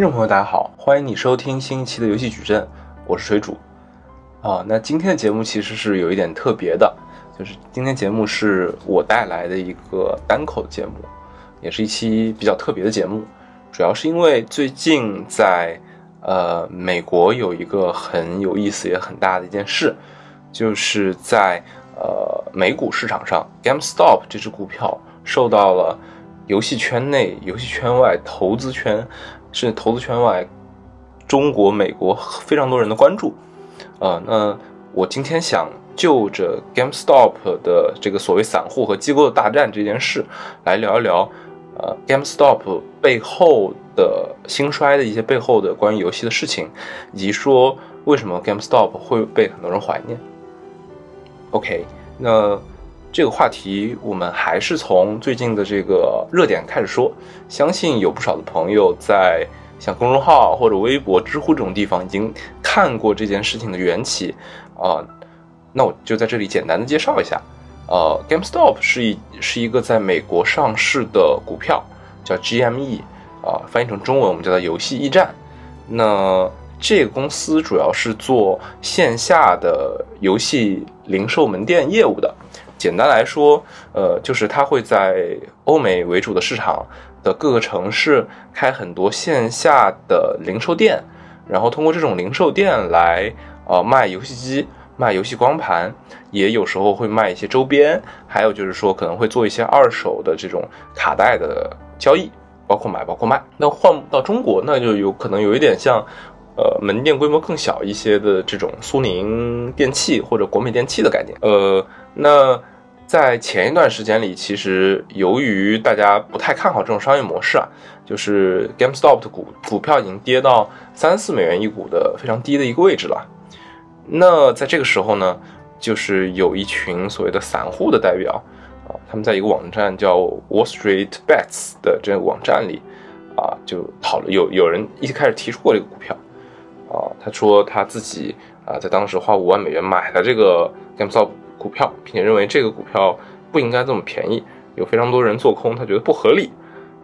听众朋友，大家好，欢迎你收听新一期的游戏矩阵，我是水煮。啊，那今天的节目其实是有一点特别的，就是今天节目是我带来的一个单口节目，也是一期比较特别的节目，主要是因为最近在呃美国有一个很有意思也很大的一件事，就是在呃美股市场上，GameStop 这只股票受到了游戏圈内、游戏圈外、投资圈是投资圈外中国、美国非常多人的关注。呃，那我今天想就着 GameStop 的这个所谓散户和机构的大战这件事来聊一聊，呃，GameStop 背后的兴衰的一些背后的关于游戏的事情，以及说为什么 GameStop 会被很多人怀念。OK，那这个话题我们还是从最近的这个热点开始说，相信有不少的朋友在。像公众号或者微博、知乎这种地方已经看过这件事情的缘起，啊，那我就在这里简单的介绍一下，呃，GameStop 是一是一个在美国上市的股票，叫 GME，啊，翻译成中文我们叫它游戏驿站。那这个公司主要是做线下的游戏零售门店业务的，简单来说，呃，就是它会在欧美为主的市场。的各个城市开很多线下的零售店，然后通过这种零售店来呃卖游戏机、卖游戏光盘，也有时候会卖一些周边，还有就是说可能会做一些二手的这种卡带的交易，包括买包括卖。那换到中国，那就有可能有一点像呃门店规模更小一些的这种苏宁电器或者国美电器的概念。呃，那。在前一段时间里，其实由于大家不太看好这种商业模式啊，就是 GameStop 的股股票已经跌到三四美元一股的非常低的一个位置了。那在这个时候呢，就是有一群所谓的散户的代表啊，他们在一个网站叫 Wall Street Bets 的这个网站里啊，就讨论有有人一开始提出过这个股票啊，他说他自己啊在当时花五万美元买了这个 GameStop。股票，并且认为这个股票不应该这么便宜，有非常多人做空，他觉得不合理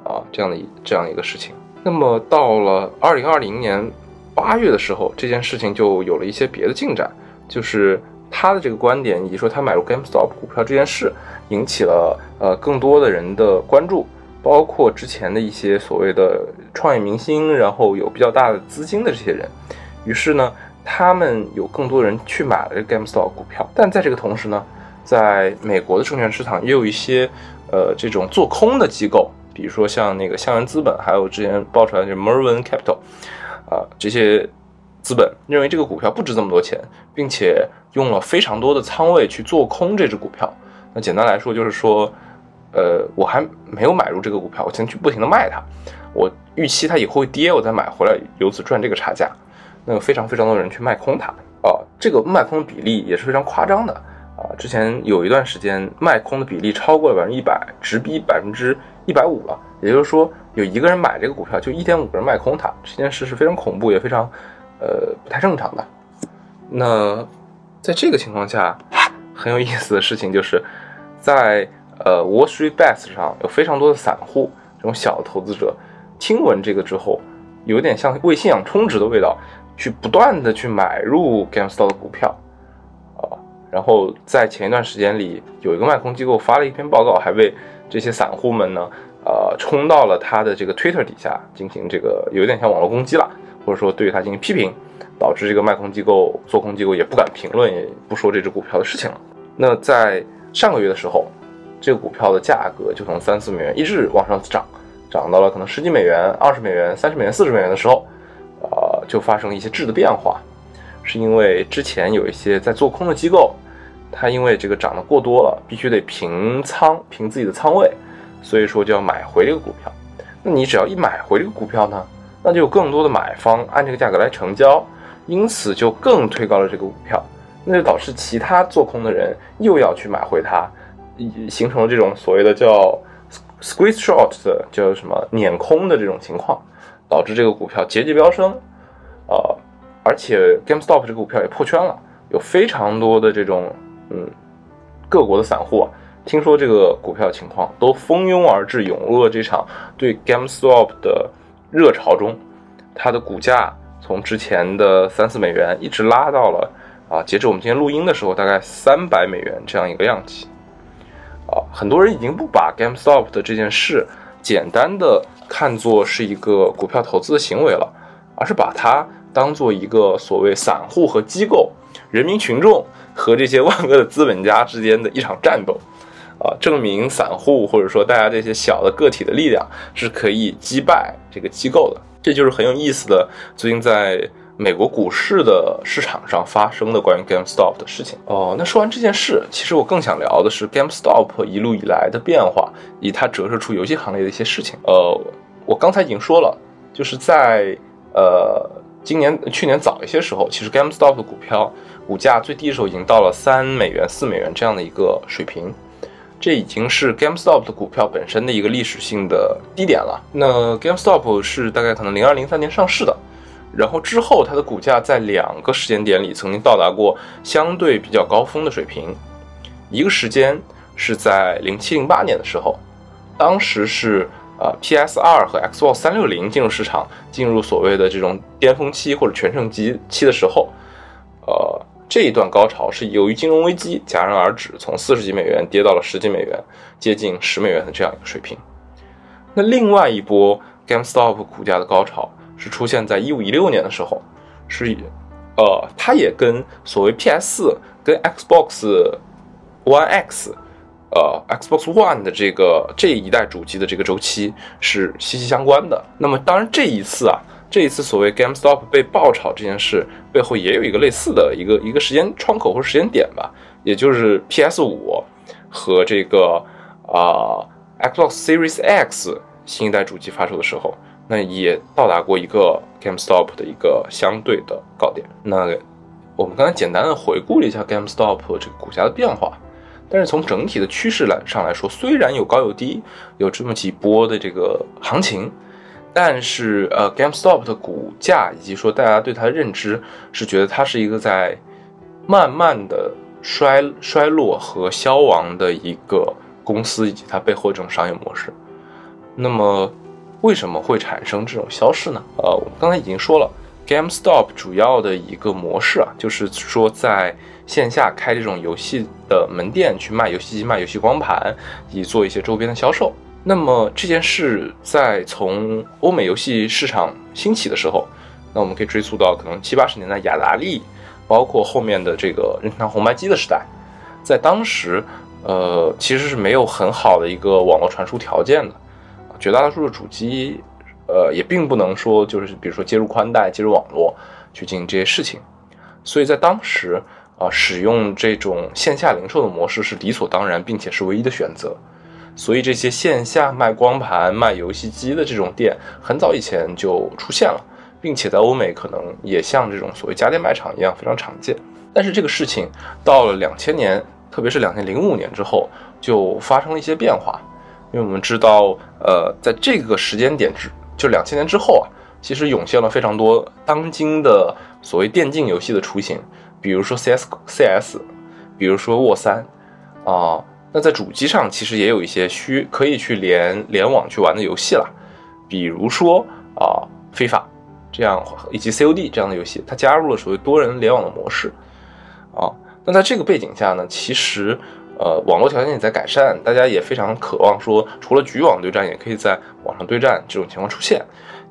啊，这样的这样一个事情。那么到了二零二零年八月的时候，这件事情就有了一些别的进展，就是他的这个观点以及说他买入 GameStop 股票这件事，引起了呃更多的人的关注，包括之前的一些所谓的创业明星，然后有比较大的资金的这些人，于是呢。他们有更多人去买了这 GameStop 股票，但在这个同时呢，在美国的证券市场也有一些呃这种做空的机构，比如说像那个香源资本，还有之前爆出来的 Mervin Capital，啊这些资本认为这个股票不值这么多钱，并且用了非常多的仓位去做空这只股票。那简单来说就是说，呃我还没有买入这个股票，我先去不停的卖它，我预期它以后会跌，我再买回来，由此赚这个差价。那有非常非常多人去卖空它啊，这个卖空的比例也是非常夸张的啊。之前有一段时间卖空的比例超过了百分之一百，直逼百分之一百五了。也就是说，有一个人买这个股票，就一点五个人卖空它，这件事是非常恐怖，也非常呃不太正常的。那在这个情况下，很有意思的事情就是，在呃 Wall Street Bets 上有非常多的散户，这种小的投资者，听闻这个之后，有点像为信仰充值的味道。去不断的去买入 GameStop 的股票，啊，然后在前一段时间里，有一个卖空机构发了一篇报告，还为这些散户们呢，呃，冲到了他的这个 Twitter 底下进行这个有点像网络攻击了，或者说对他进行批评，导致这个卖空机构、做空机构也不敢评论，也不说这只股票的事情了。那在上个月的时候，这个股票的价格就从三四美元一直往上涨，涨到了可能十几美元、二十美元、三十美元、四十美元的时候。呃，就发生了一些质的变化，是因为之前有一些在做空的机构，它因为这个涨得过多了，必须得平仓，平自己的仓位，所以说就要买回这个股票。那你只要一买回这个股票呢，那就有更多的买方按这个价格来成交，因此就更推高了这个股票，那就导致其他做空的人又要去买回它，形成了这种所谓的叫 squeeze short 的叫什么碾空的这种情况。导致这个股票节节飙升，呃，而且 GameStop 这个股票也破圈了，有非常多的这种嗯各国的散户啊，听说这个股票情况，都蜂拥而至，涌入了这场对 GameStop 的热潮中，它的股价从之前的三四美元一直拉到了啊，截止我们今天录音的时候，大概三百美元这样一个量级。很多人已经不把 GameStop 的这件事简单的看作是一个股票投资的行为了，而是把它当做一个所谓散户和机构、人民群众和这些万恶的资本家之间的一场战斗。啊，证明散户或者说大家这些小的个体的力量是可以击败这个机构的，这就是很有意思的。最近在美国股市的市场上发生的关于 GameStop 的事情。哦，那说完这件事，其实我更想聊的是 GameStop 一路以来的变化，以它折射出游戏行业的一些事情。呃，我刚才已经说了，就是在呃今年去年早一些时候，其实 GameStop 的股票股价最低的时候已经到了三美元、四美元这样的一个水平。这已经是 GameStop 的股票本身的一个历史性的低点了。那 GameStop 是大概可能零二零三年上市的，然后之后它的股价在两个时间点里曾经到达过相对比较高峰的水平。一个时间是在零七零八年的时候，当时是呃 PS 二和 Xbox 三六零进入市场，进入所谓的这种巅峰期或者全盛期期的时候，呃。这一段高潮是由于金融危机戛然而止，从四十几美元跌到了十几美元，接近十美元的这样一个水平。那另外一波 GameStop 股价的高潮是出现在一五一六年的时候，是，呃，它也跟所谓 PS 四跟 Xbox One X，呃，Xbox One 的这个这一代主机的这个周期是息息相关的。那么当然这一次啊。这一次所谓 GameStop 被爆炒这件事背后也有一个类似的一个一个时间窗口或者时间点吧，也就是 PS 五和这个啊 Xbox Series X 新一代主机发售的时候，那也到达过一个 GameStop 的一个相对的高点。那我们刚才简单的回顾了一下 GameStop 这个股价的变化，但是从整体的趋势来上来说，虽然有高有低，有这么几波的这个行情。但是，呃，GameStop 的股价以及说大家对它的认知是觉得它是一个在慢慢的衰衰落和消亡的一个公司，以及它背后这种商业模式。那么，为什么会产生这种消失呢？呃，我们刚才已经说了，GameStop 主要的一个模式啊，就是说在线下开这种游戏的门店，去卖游戏机、卖游戏光盘，以及做一些周边的销售。那么这件事在从欧美游戏市场兴起的时候，那我们可以追溯到可能七八十年代雅达利，包括后面的这个任天堂红白机的时代，在当时，呃，其实是没有很好的一个网络传输条件的，绝大多数的主机，呃，也并不能说就是比如说接入宽带、接入网络去进行这些事情，所以在当时啊，使用这种线下零售的模式是理所当然，并且是唯一的选择。所以这些线下卖光盘、卖游戏机的这种店，很早以前就出现了，并且在欧美可能也像这种所谓家电卖场一样非常常见。但是这个事情到了两千年，特别是两千零五年之后，就发生了一些变化。因为我们知道，呃，在这个时间点之，就两千年之后啊，其实涌现了非常多当今的所谓电竞游戏的雏形，比如说 CS、CS，比如说沃三，啊。那在主机上其实也有一些需可以去联联网去玩的游戏了，比如说啊非法这样以及 COD 这样的游戏，它加入了所谓多人联网的模式啊。那在这个背景下呢，其实呃网络条件也在改善，大家也非常渴望说除了局网对战，也可以在网上对战这种情况出现。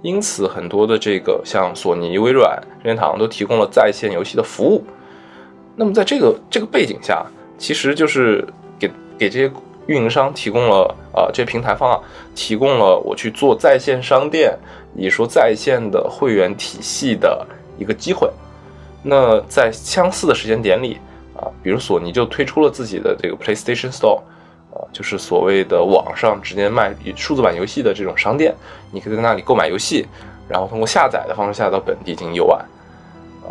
因此，很多的这个像索尼、微软、任天堂都提供了在线游戏的服务。那么在这个这个背景下，其实就是。给给这些运营商提供了啊，这些平台方啊，提供了我去做在线商店，以说在线的会员体系的一个机会。那在相似的时间点里，比如索尼就推出了自己的这个 PlayStation Store，啊，就是所谓的网上直接卖数字版游戏的这种商店，你可以在那里购买游戏，然后通过下载的方式下载到本地进行游玩，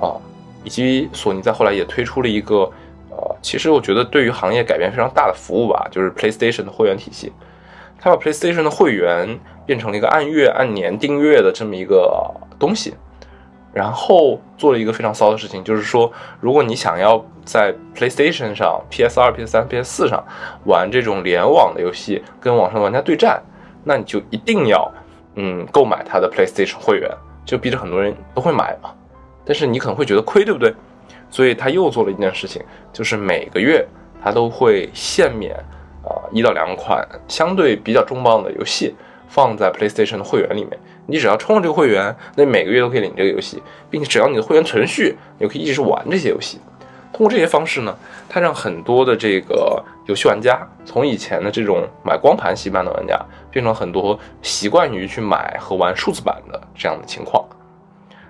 啊，以及索尼在后来也推出了一个。呃，其实我觉得对于行业改变非常大的服务吧，就是 PlayStation 的会员体系，它把 PlayStation 的会员变成了一个按月、按年订阅的这么一个东西，然后做了一个非常骚的事情，就是说，如果你想要在 PlayStation 上、PS 二、PS 三、PS 四上玩这种联网的游戏，跟网上玩家对战，那你就一定要嗯购买它的 PlayStation 会员就逼着很多人都会买嘛。但是你可能会觉得亏，对不对？所以他又做了一件事情，就是每个月他都会限免啊一到两款相对比较重磅的游戏放在 PlayStation 的会员里面。你只要充了这个会员，那每个月都可以领这个游戏，并且只要你的会员存续，你就可以一直玩这些游戏。通过这些方式呢，它让很多的这个游戏玩家从以前的这种买光盘习惯的玩家，变成很多习惯于去买和玩数字版的这样的情况。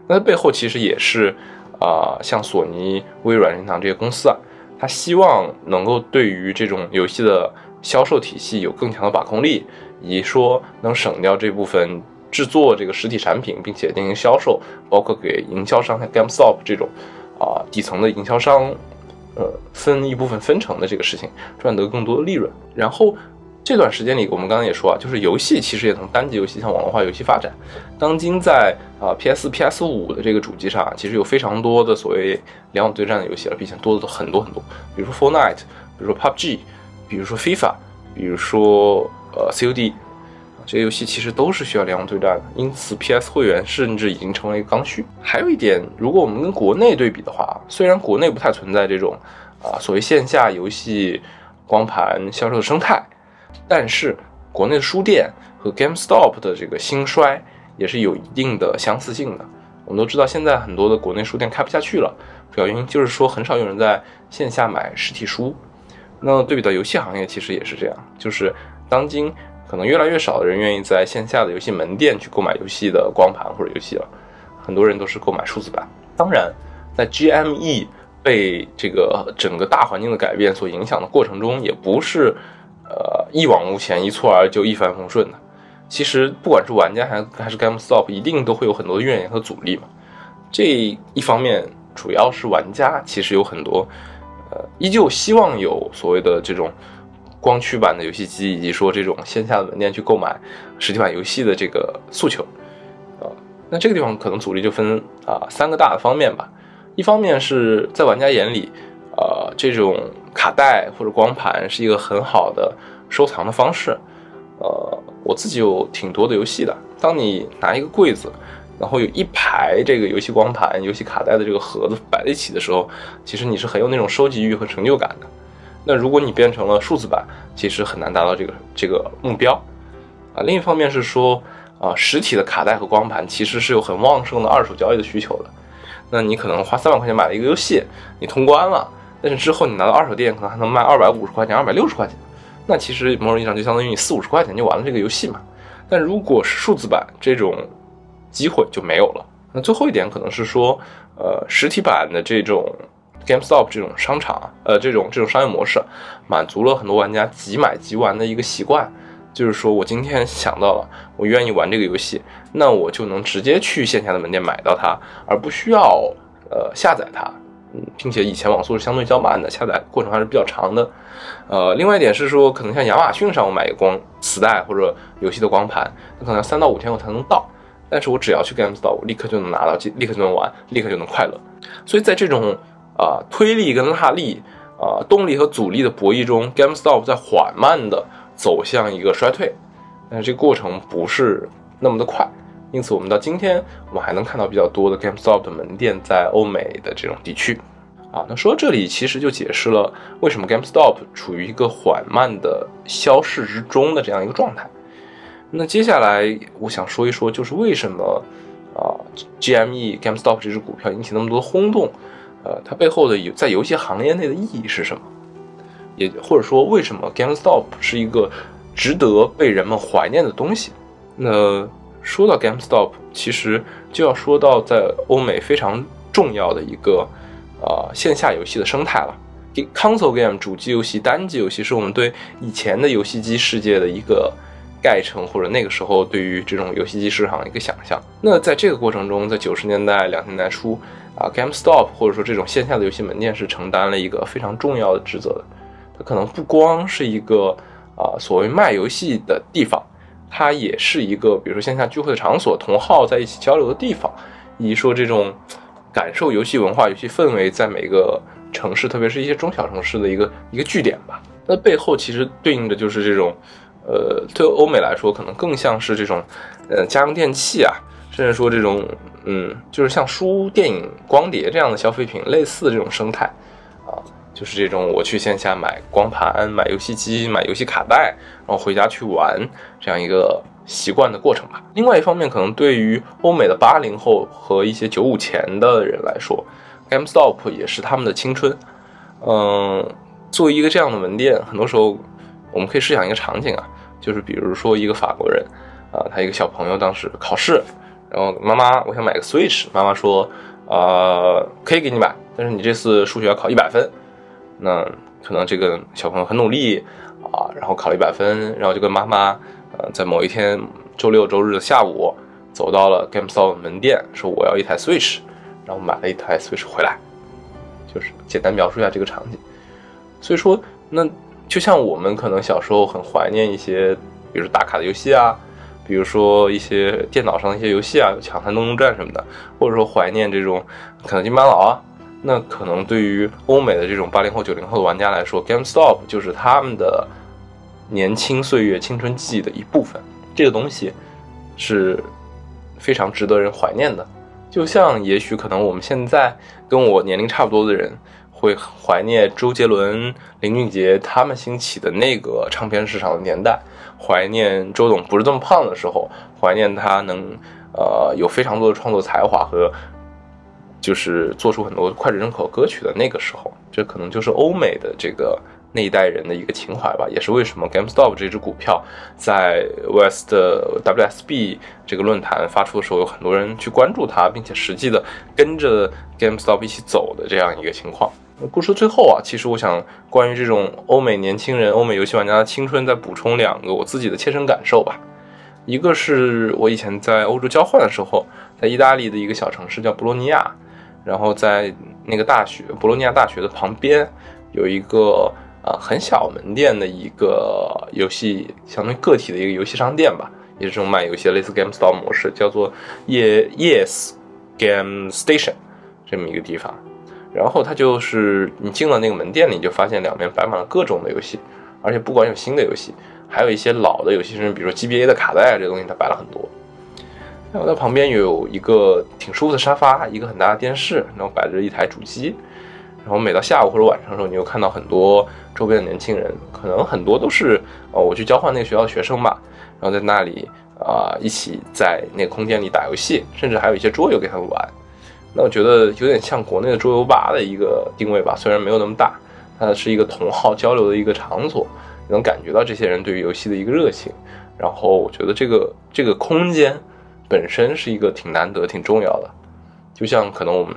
那背后其实也是，啊，像索尼、微软、任天堂这些公司啊，它希望能够对于这种游戏的销售体系有更强的把控力，以及说能省掉这部分制作这个实体产品，并且进行销售，包括给营销商像 GameStop 这种。啊，底层的营销商，呃，分一部分分成的这个事情，赚得更多的利润。然后这段时间里，我们刚刚也说啊，就是游戏其实也从单机游戏向网络化游戏发展。当今在啊 PS、PS 五的这个主机上，其实有非常多的所谓联网对战的游戏了，并且多的很多很多。比如说 Fortnite，比如说 PUBG，比如说 FIFA，比如说呃 COD。这些游戏其实都是需要联网对战的，因此 PS 会员甚至已经成为一个刚需。还有一点，如果我们跟国内对比的话，虽然国内不太存在这种啊所谓线下游戏光盘销售的生态，但是国内的书店和 GameStop 的这个兴衰也是有一定的相似性的。我们都知道，现在很多的国内书店开不下去了，主要原因就是说很少有人在线下买实体书。那对比到游戏行业，其实也是这样，就是当今。可能越来越少的人愿意在线下的游戏门店去购买游戏的光盘或者游戏了，很多人都是购买数字版。当然，在 GME 被这个整个大环境的改变所影响的过程中，也不是呃一往无前、一蹴而就、一帆风顺的。其实，不管是玩家还还是 GameStop，一定都会有很多怨言和阻力嘛。这一方面，主要是玩家其实有很多呃，依旧希望有所谓的这种。光驱版的游戏机，以及说这种线下的门店去购买实体版游戏的这个诉求，啊，那这个地方可能阻力就分啊三个大的方面吧。一方面是在玩家眼里，呃，这种卡带或者光盘是一个很好的收藏的方式。呃，我自己有挺多的游戏的。当你拿一个柜子，然后有一排这个游戏光盘、游戏卡带的这个盒子摆在一起的时候，其实你是很有那种收集欲和成就感的。那如果你变成了数字版，其实很难达到这个这个目标，啊，另一方面是说，啊，实体的卡带和光盘其实是有很旺盛的二手交易的需求的。那你可能花三百块钱买了一个游戏，你通关了，但是之后你拿到二手店可能还能卖二百五十块钱、二百六十块钱，那其实某种意义上就相当于你四五十块钱就完了这个游戏嘛。但如果是数字版，这种机会就没有了。那最后一点可能是说，呃，实体版的这种。GameStop 这种商场，呃，这种这种商业模式，满足了很多玩家即买即玩的一个习惯。就是说我今天想到了，我愿意玩这个游戏，那我就能直接去线下的门店买到它，而不需要呃下载它。嗯，并且以前网速是相对较慢的，下载过程还是比较长的。呃，另外一点是说，可能像亚马逊上我买一个光磁带或者游戏的光盘，那可能要三到五天后才能到，但是我只要去 GameStop，我立刻就能拿到，立刻就能玩，立刻就能快乐。所以在这种啊，推力跟拉力，啊，动力和阻力的博弈中，GameStop 在缓慢的走向一个衰退，但是这个过程不是那么的快，因此我们到今天，我们还能看到比较多的 GameStop 的门店在欧美的这种地区。啊，那说到这里，其实就解释了为什么 GameStop 处于一个缓慢的消逝之中的这样一个状态。那接下来我想说一说，就是为什么啊，GME GameStop 这只股票引起那么多轰动。呃，它背后的游在游戏行业内的意义是什么？也或者说，为什么 GameStop 是一个值得被人们怀念的东西？那说到 GameStop，其实就要说到在欧美非常重要的一个啊线下游戏的生态了。Console game 主机游戏、单机游戏是我们对以前的游戏机世界的一个概称，或者那个时候对于这种游戏机市场的一个想象。那在这个过程中，在九十年代、两千年代初。啊，GameStop 或者说这种线下的游戏门店是承担了一个非常重要的职责的。它可能不光是一个啊所谓卖游戏的地方，它也是一个比如说线下聚会的场所，同好在一起交流的地方，以及说这种感受游戏文化、游戏氛围在每个城市，特别是一些中小城市的一个一个据点吧。那背后其实对应的就是这种，呃，对欧美来说可能更像是这种，呃，家用电器啊。甚至说这种嗯，就是像书、电影、光碟这样的消费品类似这种生态啊，就是这种我去线下买光盘、买游戏机、买游戏卡带，然后回家去玩这样一个习惯的过程吧。另外一方面，可能对于欧美的八零后和一些九五前的人来说，GameStop 也是他们的青春。嗯，作为一个这样的门店，很多时候我们可以试想一个场景啊，就是比如说一个法国人啊，他一个小朋友当时考试。然后妈妈，我想买个 Switch。妈妈说，呃，可以给你买，但是你这次数学要考一百分。那可能这个小朋友很努力啊，然后考了一百分，然后就跟妈妈，呃，在某一天周六周日的下午，走到了 GameStop 门店，说我要一台 Switch，然后买了一台 Switch 回来。就是简单描述一下这个场景。所以说，那就像我们可能小时候很怀念一些，比如打卡的游戏啊。比如说一些电脑上的一些游戏啊，抢滩登陆战什么的，或者说怀念这种肯德基、麦当劳啊，那可能对于欧美的这种八零后、九零后的玩家来说，GameStop 就是他们的年轻岁月、青春记忆的一部分。这个东西是非常值得人怀念的。就像也许可能我们现在跟我年龄差不多的人。会怀念周杰伦、林俊杰他们兴起的那个唱片市场的年代，怀念周董不是这么胖的时候，怀念他能呃有非常多的创作才华和就是做出很多脍炙人口歌曲的那个时候，这可能就是欧美的这个那一代人的一个情怀吧，也是为什么 GameStop 这只股票在 West WSB 这个论坛发出的时候，有很多人去关注它，并且实际的跟着 GameStop 一起走的这样一个情况。故事最后啊，其实我想关于这种欧美年轻人、欧美游戏玩家的青春，再补充两个我自己的切身感受吧。一个是我以前在欧洲交换的时候，在意大利的一个小城市叫博洛尼亚，然后在那个大学博洛尼亚大学的旁边有一个啊很小门店的一个游戏，相当于个体的一个游戏商店吧，也是这种卖游戏类似 GameStop 模式，叫做 Yes Game Station 这么一个地方。然后它就是你进了那个门店里，就发现两边摆满了各种的游戏，而且不管有新的游戏，还有一些老的游戏，甚至比如说 GBA 的卡带这东西，它摆了很多。然后它旁边有一个挺舒服的沙发，一个很大的电视，然后摆着一台主机。然后每到下午或者晚上的时候，你又看到很多周边的年轻人，可能很多都是呃我去交换那个学校的学生吧，然后在那里啊一起在那个空间里打游戏，甚至还有一些桌游给他们玩。那我觉得有点像国内的桌游吧的一个定位吧，虽然没有那么大，它是一个同好交流的一个场所，能感觉到这些人对于游戏的一个热情。然后我觉得这个这个空间本身是一个挺难得、挺重要的。就像可能我们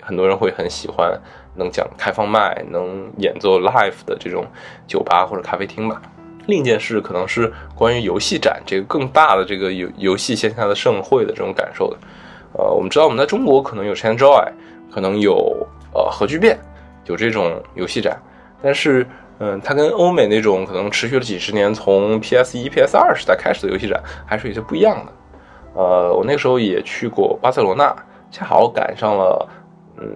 很多人会很喜欢能讲开放麦、能演奏 live 的这种酒吧或者咖啡厅吧。另一件事可能是关于游戏展这个更大的这个游游戏线下的盛会的这种感受的。呃，我们知道我们在中国可能有 ChanJoy，可能有呃核聚变，有这种游戏展，但是嗯，它跟欧美那种可能持续了几十年，从 PS 一、PS 二时代开始的游戏展还是有些不一样的。呃，我那个时候也去过巴塞罗那，恰好赶上了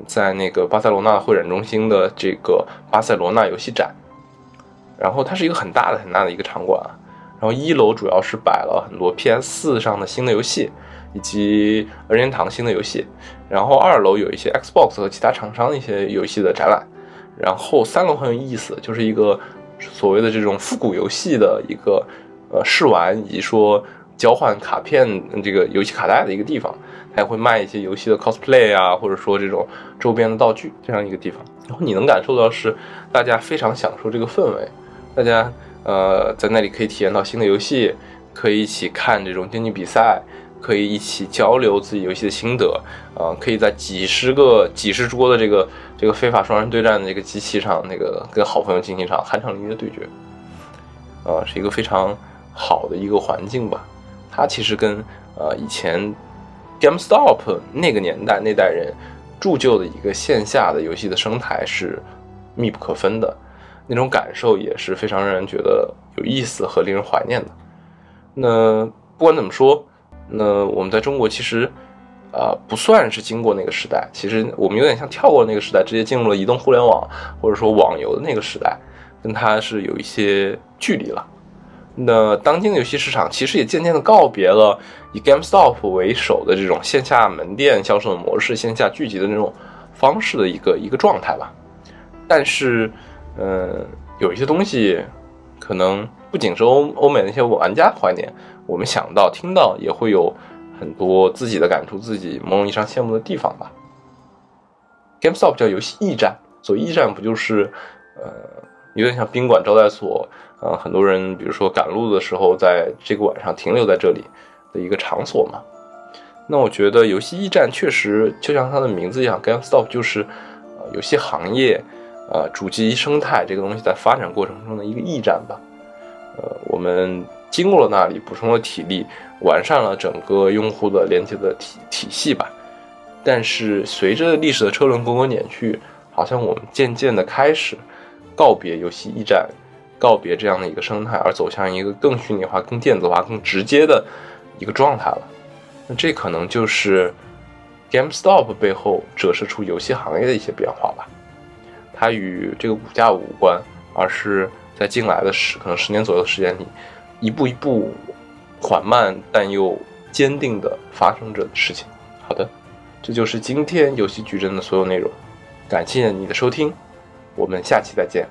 在那个巴塞罗那会展中心的这个巴塞罗那游戏展，然后它是一个很大的很大的一个场馆，然后一楼主要是摆了很多 PS 四上的新的游戏。以及任天堂新的游戏，然后二楼有一些 Xbox 和其他厂商的一些游戏的展览，然后三楼很有意思，就是一个所谓的这种复古游戏的一个呃试玩以及说交换卡片这个游戏卡带的一个地方，还会卖一些游戏的 cosplay 啊，或者说这种周边的道具这样一个地方，然后你能感受到是大家非常享受这个氛围，大家呃在那里可以体验到新的游戏，可以一起看这种竞技比赛。可以一起交流自己游戏的心得，啊，可以在几十个、几十桌的这个这个非法双人对战的这个机器上，那个跟好朋友进行一场酣畅淋漓的对决，啊，是一个非常好的一个环境吧。它其实跟呃以前 GameStop 那个年代那代人铸就的一个线下的游戏的生态是密不可分的，那种感受也是非常让人觉得有意思和令人怀念的。那不管怎么说。那我们在中国其实，啊，不算是经过那个时代。其实我们有点像跳过那个时代，直接进入了移动互联网或者说网游的那个时代，跟它是有一些距离了。那当今的游戏市场其实也渐渐的告别了以 GameStop 为首的这种线下门店销售模式、线下聚集的那种方式的一个一个状态吧。但是，嗯，有一些东西可能不仅是欧欧美那些玩家怀念，我们想到、听到也会有很多自己的感触、自己某种意义上羡慕的地方吧。GameStop 叫游戏驿站，所谓驿站不就是，呃，有点像宾馆招待所，呃，很多人比如说赶路的时候，在这个晚上停留在这里的一个场所嘛。那我觉得游戏驿站确实就像它的名字一样，GameStop 就是呃游戏行业。呃，主机生态这个东西在发展过程中的一个驿站吧。呃，我们经过了那里，补充了体力，完善了整个用户的连接的体体系吧。但是随着历史的车轮滚滚碾去，好像我们渐渐的开始告别游戏驿站，告别这样的一个生态，而走向一个更虚拟化、更电子化、更直接的一个状态了。那这可能就是 GameStop 背后折射出游戏行业的一些变化吧。它与这个股价无关，而是在近来的十可能十年左右的时间里，一步一步缓慢但又坚定的发生着的事情。好的，这就是今天游戏矩阵的所有内容，感谢你的收听，我们下期再见。